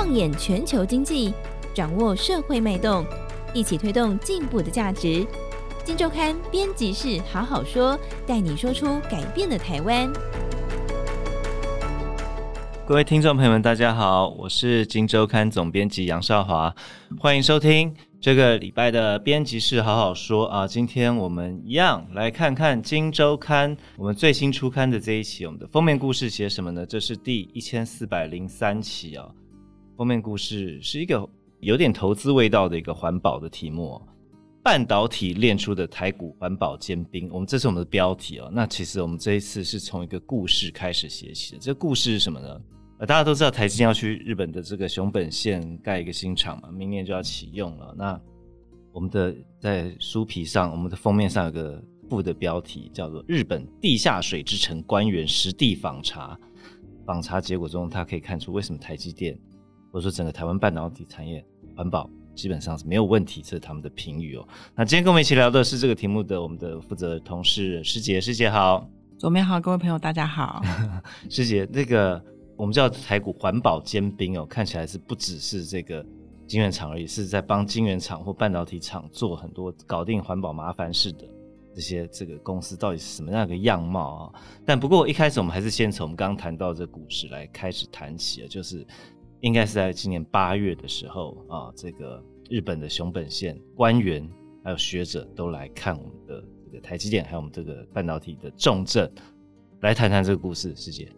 放眼全球经济，掌握社会脉动，一起推动进步的价值。金周刊编辑室好好说，带你说出改变的台湾。各位听众朋友们，大家好，我是金周刊总编辑杨少华，欢迎收听这个礼拜的编辑室好好说啊。今天我们一样来看看金周刊我们最新出刊的这一期，我们的封面故事写什么呢？这是第一千四百零三期啊。封面故事是一个有点投资味道的一个环保的题目，半导体炼出的台股环保尖兵。我们这是我们的标题哦。那其实我们这一次是从一个故事开始写起的。这个故事是什么呢？呃，大家都知道台积电要去日本的这个熊本县盖一个新厂嘛，明年就要启用了。那我们的在书皮上，我们的封面上有个副的标题叫做“日本地下水之城官员实地访查”。访查结果中，他可以看出为什么台积电或者说整个台湾半导体产业环保基本上是没有问题，这是他们的评语哦。那今天跟我们一起聊的是这个题目的我们的负责同事师姐，师姐好，左面好，各位朋友大家好，师姐那个。我们叫台股环保尖兵哦，看起来是不只是这个晶圆厂而已，是在帮晶圆厂或半导体厂做很多搞定环保麻烦事的这些这个公司到底是什么样的样貌啊？但不过一开始我们还是先从我们刚刚谈到这个故事来开始谈起啊，就是应该是在今年八月的时候啊，这个日本的熊本县官员还有学者都来看我们的这个台积电，还有我们这个半导体的重镇，来谈谈这个故事，师姐。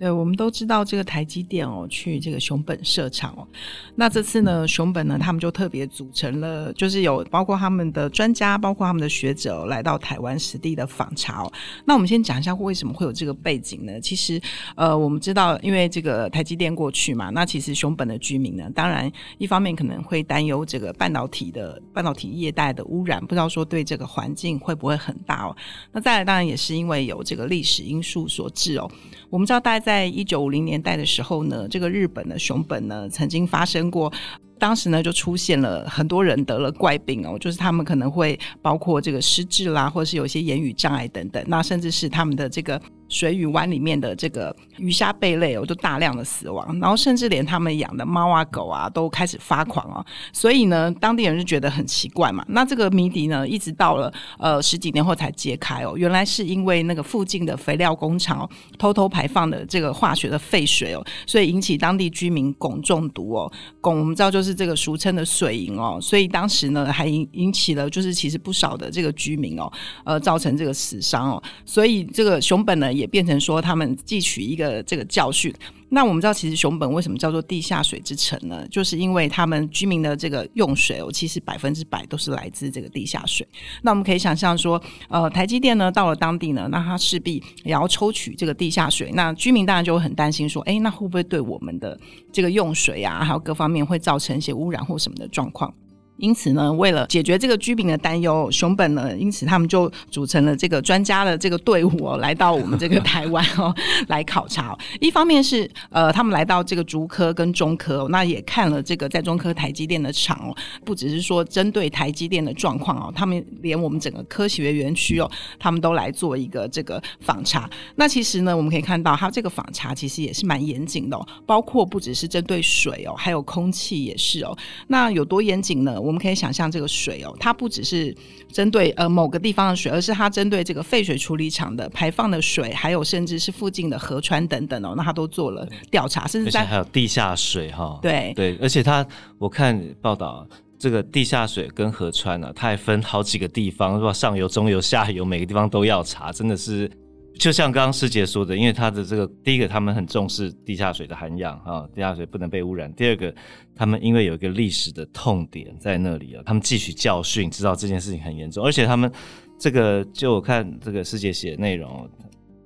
对，我们都知道这个台积电哦，去这个熊本设厂哦。那这次呢，熊本呢，他们就特别组成了，就是有包括他们的专家，包括他们的学者、来到台湾实地的访查哦。那我们先讲一下为什么会有这个背景呢？其实，呃，我们知道，因为这个台积电过去嘛，那其实熊本的居民呢，当然一方面可能会担忧这个半导体的半导体业带的污染，不知道说对这个环境会不会很大哦。那再来，当然也是因为有这个历史因素所致哦。我们知道大家在在一九五零年代的时候呢，这个日本的熊本呢，曾经发生过，当时呢就出现了很多人得了怪病哦，就是他们可能会包括这个失智啦，或是有些言语障碍等等，那甚至是他们的这个。水域湾里面的这个鱼虾贝类哦，就大量的死亡，然后甚至连他们养的猫啊狗啊都开始发狂哦。所以呢，当地人就觉得很奇怪嘛。那这个谜底呢，一直到了呃十几年后才揭开哦，原来是因为那个附近的肥料工厂，偷偷排放的这个化学的废水哦，所以引起当地居民汞中毒哦。汞我们知道就是这个俗称的水银哦，所以当时呢还引引起了就是其实不少的这个居民哦，呃造成这个死伤哦。所以这个熊本呢。也变成说他们汲取一个这个教训。那我们知道，其实熊本为什么叫做地下水之城呢？就是因为他们居民的这个用水哦，其实百分之百都是来自这个地下水。那我们可以想象说，呃，台积电呢到了当地呢，那它势必也要抽取这个地下水。那居民当然就会很担心说，哎，那会不会对我们的这个用水啊，还有各方面会造成一些污染或什么的状况？因此呢，为了解决这个居民的担忧，熊本呢，因此他们就组成了这个专家的这个队伍哦，来到我们这个台湾哦，来考察。一方面是呃，他们来到这个竹科跟中科，那也看了这个在中科台积电的厂哦，不只是说针对台积电的状况哦，他们连我们整个科学园区哦，他们都来做一个这个访查。那其实呢，我们可以看到，他这个访查其实也是蛮严谨的哦，包括不只是针对水哦，还有空气也是哦。那有多严谨呢？们可以想象这个水哦，它不只是针对呃某个地方的水，而是它针对这个废水处理厂的排放的水，还有甚至是附近的河川等等哦，那它都做了调查，甚至在还有地下水哈、哦，对对，而且它我看报道，这个地下水跟河川呢、啊，它还分好几个地方，是吧？上游、中游、下游，每个地方都要查，真的是。就像刚刚师姐说的，因为他的这个第一个，他们很重视地下水的涵养啊，地下水不能被污染。第二个，他们因为有一个历史的痛点在那里啊，他们汲取教训，知道这件事情很严重。而且他们这个，就我看这个师姐写的内容，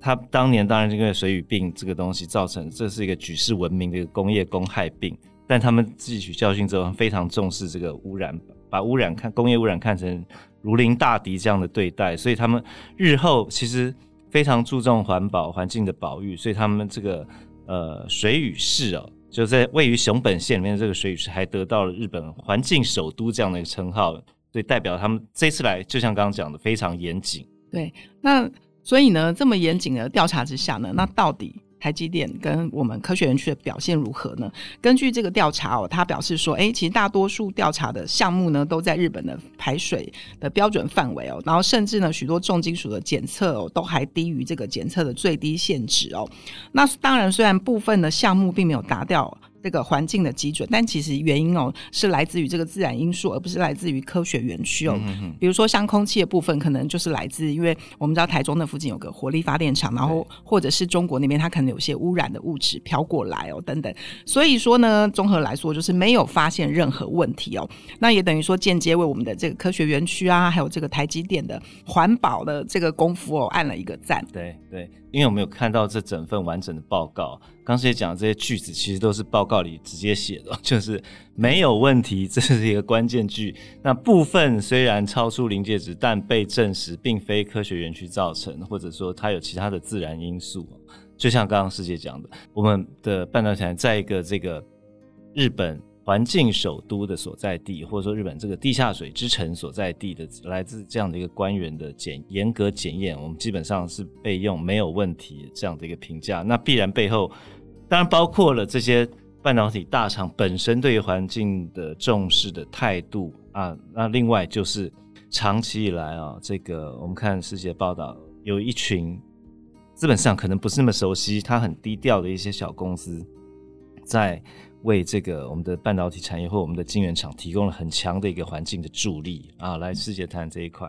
他当年当然因为水俣病这个东西造成，这是一个举世闻名的一个工业公害病，但他们汲取教训之后，非常重视这个污染，把污染看工业污染看成如临大敌这样的对待，所以他们日后其实。非常注重环保环境的保育，所以他们这个呃水俣市哦，就在位于熊本县里面的这个水俣市，还得到了日本环境首都这样的一个称号，所以代表他们这次来，就像刚刚讲的，非常严谨。对，那所以呢，这么严谨的调查之下呢，那到底台积电跟我们科学园区的表现如何呢？根据这个调查哦，他表示说，哎，其实大多数调查的项目呢，都在日本的排水的标准范围哦，然后甚至呢，许多重金属的检测哦，都还低于这个检测的最低限值哦。那当然，虽然部分的项目并没有达到。这个环境的基准，但其实原因哦是来自于这个自然因素，而不是来自于科学园区哦。嗯、哼比如说像空气的部分，可能就是来自，因为我们知道台中那附近有个火力发电厂，然后或者是中国那边它可能有些污染的物质飘过来哦等等。所以说呢，综合来说就是没有发现任何问题哦。那也等于说间接为我们的这个科学园区啊，还有这个台积电的环保的这个功夫哦按了一个赞。对对。因为我们有看到这整份完整的报告，刚才讲的这些句子其实都是报告里直接写的，就是没有问题，这是一个关键句。那部分虽然超出临界值，但被证实并非科学园区造成，或者说它有其他的自然因素。就像刚刚师姐讲的，我们的半导体在一个这个日本。环境首都的所在地，或者说日本这个地下水之城所在地的，来自这样的一个官员的检严格检验，我们基本上是被用没有问题这样的一个评价。那必然背后，当然包括了这些半导体大厂本身对于环境的重视的态度啊。那另外就是长期以来啊，这个我们看世界报道，有一群资本市场可能不是那么熟悉，他很低调的一些小公司在。为这个我们的半导体产业或我们的晶圆厂提供了很强的一个环境的助力啊，来世界谈这一块。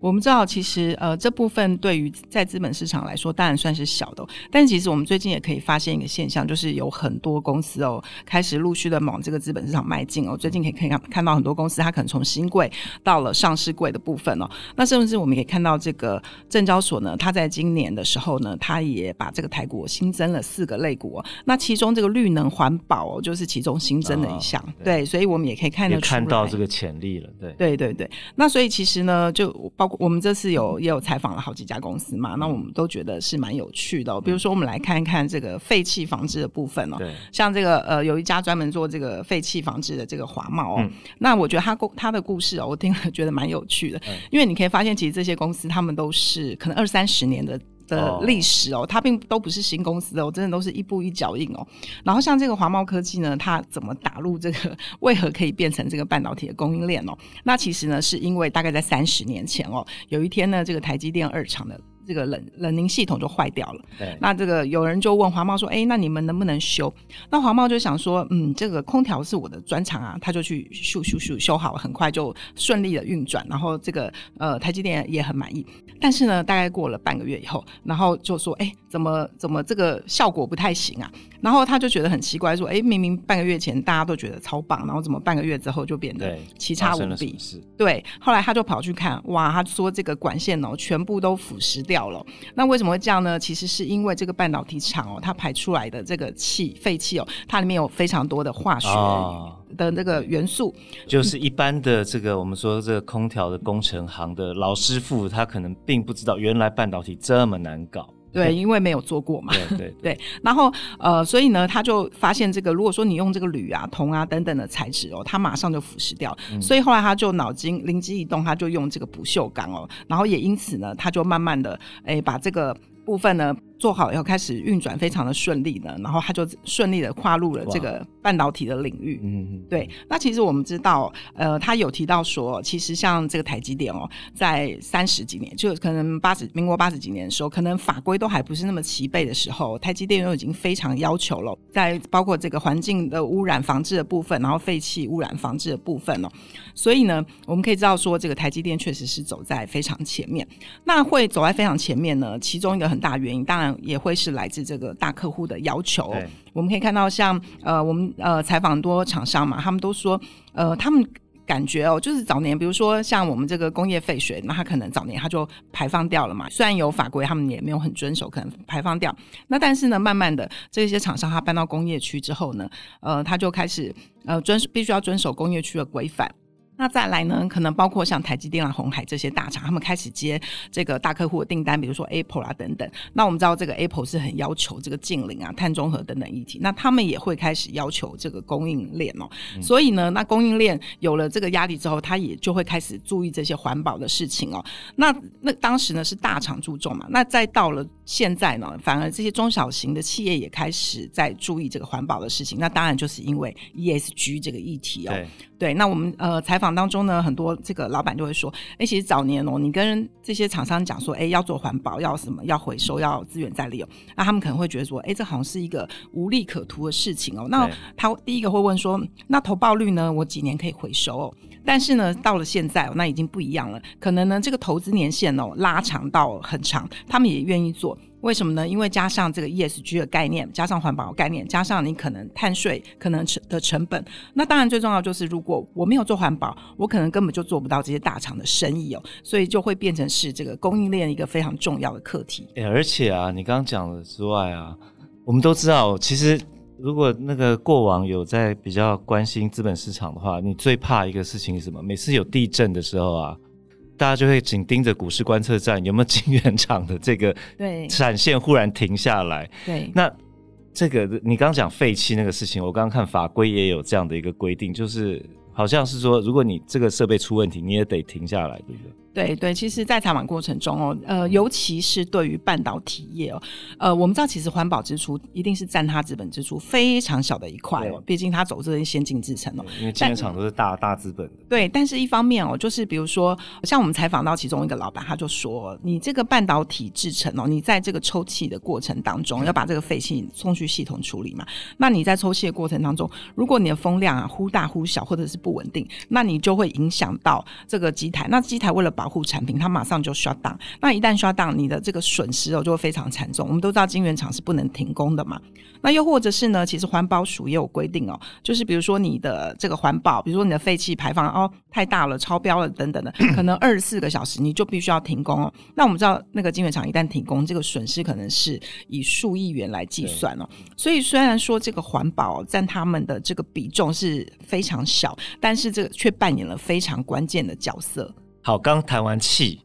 我们知道，其实呃，这部分对于在资本市场来说，当然算是小的。但其实我们最近也可以发现一个现象，就是有很多公司哦，开始陆续的往这个资本市场迈进哦。最近可以可以看看到很多公司，它可能从新贵到了上市贵的部分哦。那甚至我们可以看到，这个证交所呢，它在今年的时候呢，它也把这个台股新增了四个类股哦。那其中这个绿能环保哦，就是其中新增的一项。哦、对，对，所以我们也可以看得出来，看到这个潜力了。对，对对对。那所以其实呢，就包。我们这次有也有采访了好几家公司嘛，那我们都觉得是蛮有趣的哦。比如说，我们来看一看这个废气防治的部分哦。对，像这个呃，有一家专门做这个废气防治的这个华茂哦。嗯。那我觉得他故他的故事哦，我听了觉得蛮有趣的，嗯。因为你可以发现，其实这些公司他们都是可能二三十年的。的历史哦，它并都不是新公司哦，真的都是一步一脚印哦。然后像这个华茂科技呢，它怎么打入这个？为何可以变成这个半导体的供应链哦？那其实呢，是因为大概在三十年前哦，有一天呢，这个台积电二厂的。这个冷冷凝系统就坏掉了。对，那这个有人就问华茂说：“哎，那你们能不能修？”那华茂就想说：“嗯，这个空调是我的专长啊。”他就去修修修修好了，很快就顺利的运转。然后这个呃台积电也很满意。但是呢，大概过了半个月以后，然后就说：“哎，怎么怎么这个效果不太行啊？”然后他就觉得很奇怪，说：“哎，明明半个月前大家都觉得超棒，然后怎么半个月之后就变得奇差无比？”对，后来他就跑去看，哇，他说这个管线哦，全部都腐蚀掉。了，那为什么会这样呢？其实是因为这个半导体厂哦，它排出来的这个气废气哦，它里面有非常多的化学的那个元素，哦，就是一般的这个我们说这个空调的工程行的老师傅，他可能并不知道原来半导体这么难搞。对，因为没有做过嘛。对 对。然后呃，所以呢，他就发现这个，如果说你用这个铝啊、铜啊等等的材质哦，它马上就腐蚀掉。嗯、所以后来他就脑筋灵机一动，他就用这个不锈钢哦，然后也因此呢，他就慢慢的哎把这个部分呢。做好以后开始运转非常的顺利呢，然后他就顺利的跨入了这个半导体的领域。嗯，对。那其实我们知道，呃，他有提到说，其实像这个台积电哦，在三十几年，就可能八十民国八十几年的时候，可能法规都还不是那么齐备的时候，台积电都已经非常要求了，在包括这个环境的污染防治的部分，然后废气污染防治的部分哦。所以呢，我们可以知道说，这个台积电确实是走在非常前面。那会走在非常前面呢，其中一个很大原因，当然。也会是来自这个大客户的要求。我们可以看到像，像呃，我们呃采访多厂商嘛，他们都说，呃，他们感觉哦，就是早年，比如说像我们这个工业废水，那它可能早年它就排放掉了嘛。虽然有法规，他们也没有很遵守，可能排放掉。那但是呢，慢慢的这些厂商他搬到工业区之后呢，呃，他就开始呃遵必须要遵守工业区的规范。那再来呢，可能包括像台积电啊、红海这些大厂，他们开始接这个大客户的订单，比如说 Apple 啊等等。那我们知道这个 Apple 是很要求这个净零啊、碳中和等等议题，那他们也会开始要求这个供应链哦。嗯、所以呢，那供应链有了这个压力之后，他也就会开始注意这些环保的事情哦。那那当时呢是大厂注重嘛，那再到了现在呢，反而这些中小型的企业也开始在注意这个环保的事情。那当然就是因为 ESG 这个议题哦。对，那我们呃采访当中呢，很多这个老板就会说，哎，其实早年哦，你跟这些厂商讲说，哎，要做环保，要什么，要回收，要资源再利用，那他们可能会觉得说，哎，这好像是一个无利可图的事情哦。那他第一个会问说，那投报率呢？我几年可以回收哦？但是呢，到了现在哦，那已经不一样了，可能呢，这个投资年限哦拉长到很长，他们也愿意做。为什么呢？因为加上这个 ESG 的概念，加上环保的概念，加上你可能碳税可能成的成本，那当然最重要就是，如果我没有做环保，我可能根本就做不到这些大厂的生意哦，所以就会变成是这个供应链一个非常重要的课题。欸，而且啊，你刚刚讲的之外啊，我们都知道，其实如果那个过往有在比较关心资本市场的话，你最怕一个事情是什么？每次有地震的时候啊。大家就会紧盯着股市观测站有没有晶圆厂的这个闪现忽然停下来。对，那这个你刚刚讲废弃那个事情，我刚刚看法规也有这样的一个规定，就是好像是说，如果你这个设备出问题，你也得停下来，对不对？对对，其实，在采访过程中哦，呃，尤其是对于半导体业哦，呃，我们知道其实环保支出一定是占它资本支出非常小的一块哦，毕竟它走这些先进制程哦，因为晶圆厂都是大大资本的。对，但是一方面哦，就是比如说，像我们采访到其中一个老板，他就说，你这个半导体制程哦，你在这个抽气的过程当中，要把这个废气送去系统处理嘛，那你在抽气的过程当中，如果你的风量啊忽大忽小，或者是不稳定，那你就会影响到这个机台，那机台为了保护产品，它马上就 shut down。那一旦 shut down，你的这个损失哦就会非常惨重。我们都知道晶圆厂是不能停工的嘛。那又或者是呢，其实环保署也有规定哦，就是比如说你的这个环保，比如说你的废气排放哦太大了、超标了等等的，可能二十四个小时你就必须要停工哦。那我们知道那个晶圆厂一旦停工，这个损失可能是以数亿元来计算哦。所以虽然说这个环保占他们的这个比重是非常小，但是这个却扮演了非常关键的角色。好，刚谈完气，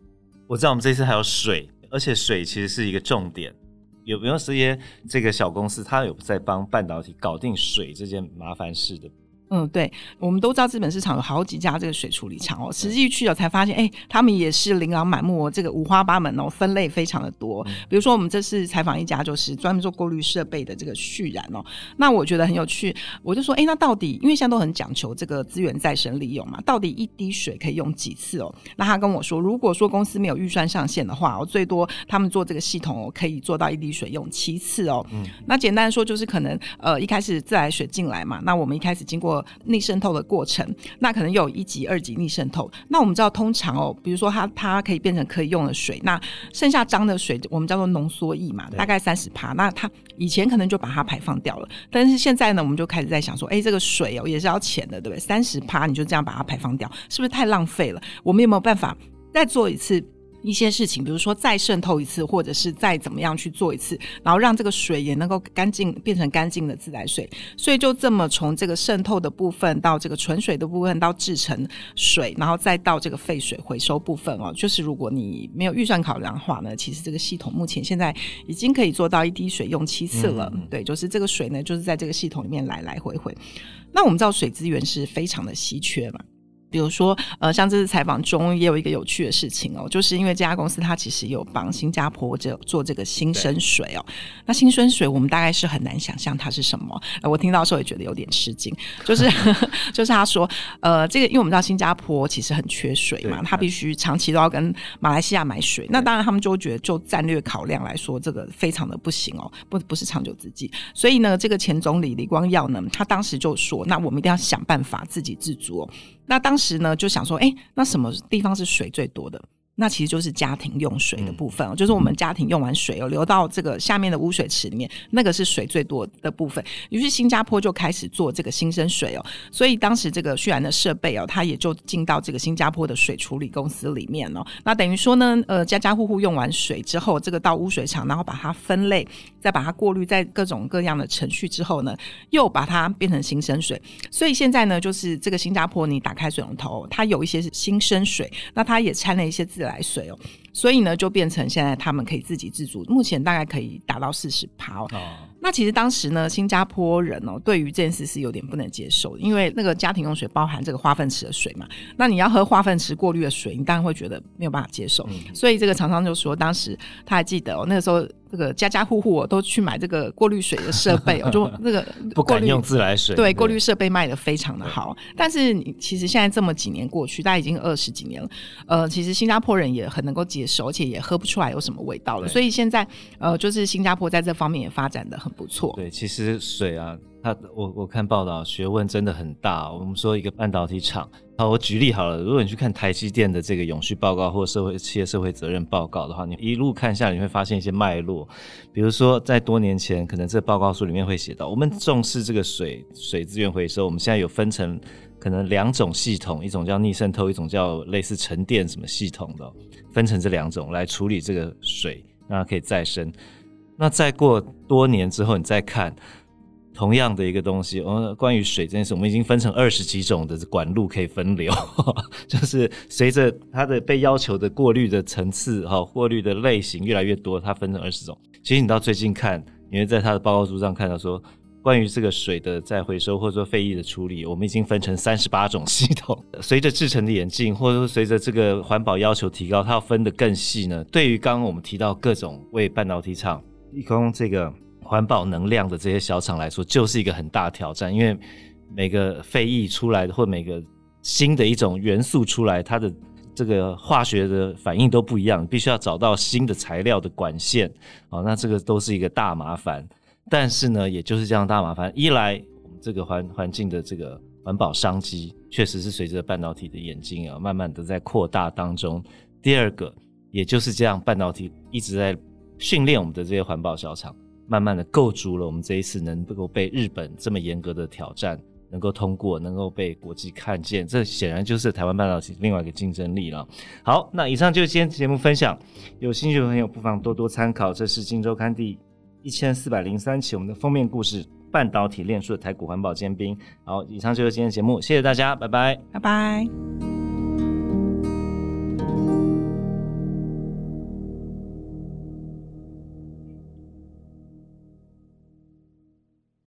我知道我们这次还有水，而且水其实是一个重点。有没有这些这个小公司，它有在帮半导体搞定水这件麻烦事的？嗯，对，我们都知道资本市场有好几家这个水处理厂哦，实际去了才发现，哎，他们也是琳琅满目，这个五花八门哦，分类非常的多。比如说，我们这次采访一家就是专门做过滤设备的这个旭然哦，那我觉得很有趣，我就说，哎，那到底因为现在都很讲求这个资源再生利用嘛，到底一滴水可以用几次哦？那他跟我说，如果说公司没有预算上限的话，哦，最多他们做这个系统哦，可以做到一滴水用七次哦。嗯，那简单说就是可能呃一开始自来水进来嘛，那我们一开始经过逆渗透的过程，那可能有一级、二级逆渗透。那我们知道，通常哦，比如说它它可以变成可以用的水，那剩下脏的水，我们叫做浓缩液嘛，大概三十帕。那它以前可能就把它排放掉了，但是现在呢，我们就开始在想说，哎，这个水哦也是要钱的，对不对？三十帕你就这样把它排放掉，是不是太浪费了？我们有没有办法再做一次？一些事情，比如说再渗透一次，或者是再怎么样去做一次，然后让这个水也能够干净，变成干净的自来水。所以就这么从这个渗透的部分到这个纯水的部分，到制成水，然后再到这个废水回收部分哦。就是如果你没有预算考量的话呢，其实这个系统目前现在已经可以做到一滴水用七次了。对，就是这个水呢，就是在这个系统里面来来回回。那我们知道水资源是非常的稀缺嘛。比如说，呃，像这次采访中也有一个有趣的事情哦，就是因为这家公司它其实有帮新加坡这做这个新生水哦。那新生水我们大概是很难想象它是什么，呃，我听到的时候也觉得有点吃惊，就是 就是他说，呃，这个因为我们知道新加坡其实很缺水嘛，他必须长期都要跟马来西亚买水，那当然他们就会觉得就战略考量来说，这个非常的不行哦，不不是长久之计。所以呢，这个前总理李光耀呢，他当时就说，那我们一定要想办法自给自足哦。那当时呢，就想说，哎，那什么地方是水最多的？那其实就是家庭用水的部分，就是我们家庭用完水哦，流到这个下面的污水池里面，那个是水最多的部分。于是新加坡就开始做这个新生水哦，所以当时这个旭然的设备哦，它也就进到这个新加坡的水处理公司里面哦。那等于说呢，呃，家家户户用完水之后，这个到污水厂，然后把它分类，再把它过滤，在各种各样的程序之后呢，又把它变成新生水。所以现在呢，就是这个新加坡，你打开水龙头，它有一些是新生水，那它也掺了一些自来水哦，所以呢，就变成现在他们可以自给自足，目前大概可以达到四十趴哦。那其实当时呢，新加坡人哦，对于这件事是有点不能接受的，因为那个家庭用水包含这个化粪池的水嘛，那你要喝化粪池过滤的水，你当然会觉得没有办法接受。嗯、所以这个厂商就说，当时他还记得哦，那个时候。这个家家户户都去买这个过滤水的设备哦，就 那个不敢用自来水。对，过滤设备卖的非常的好。但是你其实现在这么几年过去，大概已经二十几年了。呃，其实新加坡人也很能够接受，而且也喝不出来有什么味道了。所以现在呃，就是新加坡在这方面也发展的很不错。对，其实水啊。他我我看报道，学问真的很大。我们说一个半导体厂，好，我举例好了。如果你去看台积电的这个永续报告或社会企业社会责任报告的话，你一路看下来，你会发现一些脉络。比如说，在多年前，可能这报告书里面会写到，我们重视这个水水资源回收，我们现在有分成可能两种系统，一种叫逆渗透，一种叫类似沉淀什么系统的，分成这两种来处理这个水，让它可以再生。那再过多年之后，你再看。同样的一个东西，哦，关于水这件事，我们已经分成二十几种的管路可以分流，就是随着它的被要求的过滤的层次哈，过滤的类型越来越多，它分成二十种。其实你到最近看，你会在它的报告书上看到说，关于这个水的再回收或者说废液的处理，我们已经分成三十八种系统。随着制程的演进，或者说随着这个环保要求提高，它要分得更细呢。对于刚刚我们提到各种为半导体厂提供这个。环保能量的这些小厂来说，就是一个很大挑战，因为每个废液出来的，或每个新的一种元素出来，它的这个化学的反应都不一样，必须要找到新的材料的管线，哦，那这个都是一个大麻烦。但是呢，也就是这样大麻烦，一来我们这个环环境的这个环保商机，确实是随着半导体的演进啊，慢慢的在扩大当中。第二个，也就是这样，半导体一直在训练我们的这些环保小厂。慢慢的构筑了我们这一次能够被日本这么严格的挑战能够通过，能够被国际看见，这显然就是台湾半导体另外一个竞争力了。好，那以上就是今天节目分享，有兴趣的朋友不妨多多参考。这是《镜周刊》第一千四百零三期我们的封面故事：半导体链束的台股环保尖兵。好，以上就是今天的节目，谢谢大家，拜拜，拜拜。